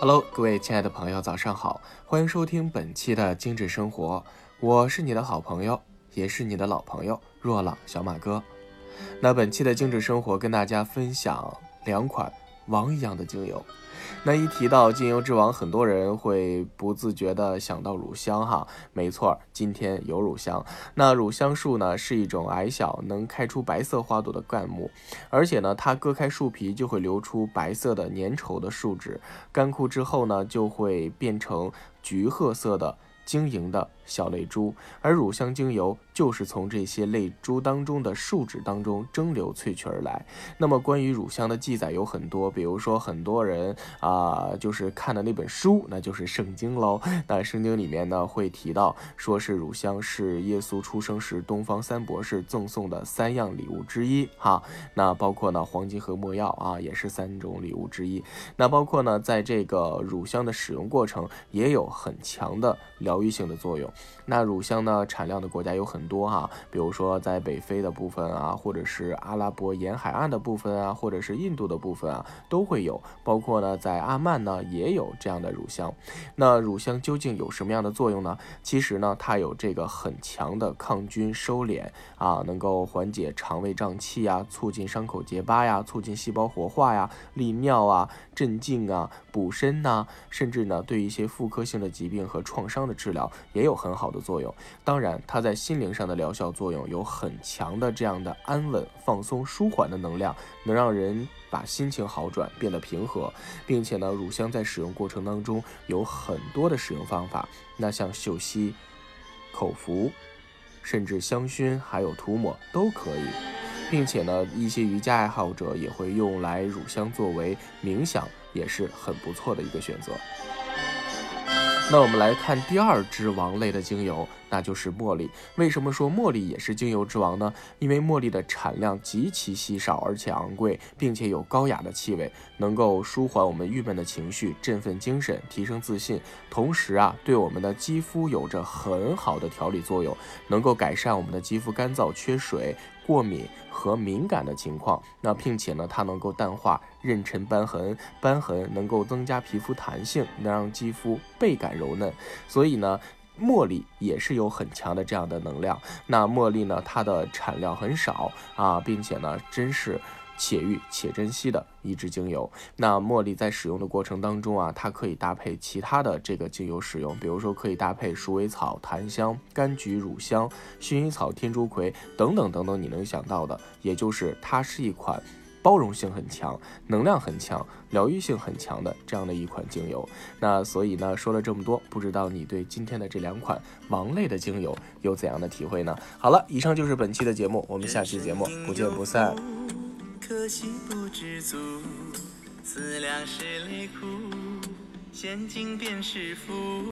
Hello，各位亲爱的朋友，早上好，欢迎收听本期的精致生活，我是你的好朋友，也是你的老朋友若朗小马哥。那本期的精致生活跟大家分享两款王一样的精油。那一提到精油之王，很多人会不自觉的想到乳香哈，没错，今天有乳香。那乳香树呢，是一种矮小能开出白色花朵的灌木，而且呢，它割开树皮就会流出白色的粘稠的树脂，干枯之后呢，就会变成橘褐色的晶莹的。小泪珠，而乳香精油就是从这些泪珠当中的树脂当中蒸馏萃取而来。那么关于乳香的记载有很多，比如说很多人啊，就是看的那本书，那就是圣经喽。那圣经里面呢会提到，说是乳香是耶稣出生时东方三博士赠送的三样礼物之一哈。那包括呢黄金和没药啊，也是三种礼物之一。那包括呢在这个乳香的使用过程也有很强的疗愈性的作用。那乳香呢？产量的国家有很多哈，比如说在北非的部分啊，或者是阿拉伯沿海岸的部分啊，或者是印度的部分啊，都会有。包括呢，在阿曼呢也有这样的乳香。那乳香究竟有什么样的作用呢？其实呢，它有这个很强的抗菌、收敛啊，能够缓解肠胃胀气呀，促进伤口结疤呀，促进细胞活化呀，利尿啊，镇静啊，补身呐，甚至呢，对一些妇科性的疾病和创伤的治疗也有。很好的作用，当然，它在心灵上这样的疗效作用有很强的这样的安稳、放松、舒缓的能量，能让人把心情好转，变得平和，并且呢，乳香在使用过程当中有很多的使用方法，那像嗅吸、口服，甚至香薰，还有涂抹都可以，并且呢，一些瑜伽爱好者也会用来乳香作为冥想，也是很不错的一个选择。那我们来看第二支王类的精油，那就是茉莉。为什么说茉莉也是精油之王呢？因为茉莉的产量极其稀少，而且昂贵，并且有高雅的气味，能够舒缓我们郁闷的情绪，振奋精神，提升自信。同时啊，对我们的肌肤有着很好的调理作用，能够改善我们的肌肤干燥、缺水。过敏和敏感的情况，那并且呢，它能够淡化妊娠斑痕，斑痕能够增加皮肤弹性，能让肌肤倍感柔嫩。所以呢，茉莉也是有很强的这样的能量。那茉莉呢，它的产量很少啊，并且呢，真是。且遇且珍惜的一支精油。那茉莉在使用的过程当中啊，它可以搭配其他的这个精油使用，比如说可以搭配鼠尾草、檀香、柑橘、乳香、薰衣草、天竺葵等等等等，你能想到的。也就是它是一款包容性很强、能量很强、疗愈性很强的这样的一款精油。那所以呢，说了这么多，不知道你对今天的这两款王类的精油有怎样的体会呢？好了，以上就是本期的节目，我们下期节目不见不散。可惜不知足，思量是泪苦，现今便是福。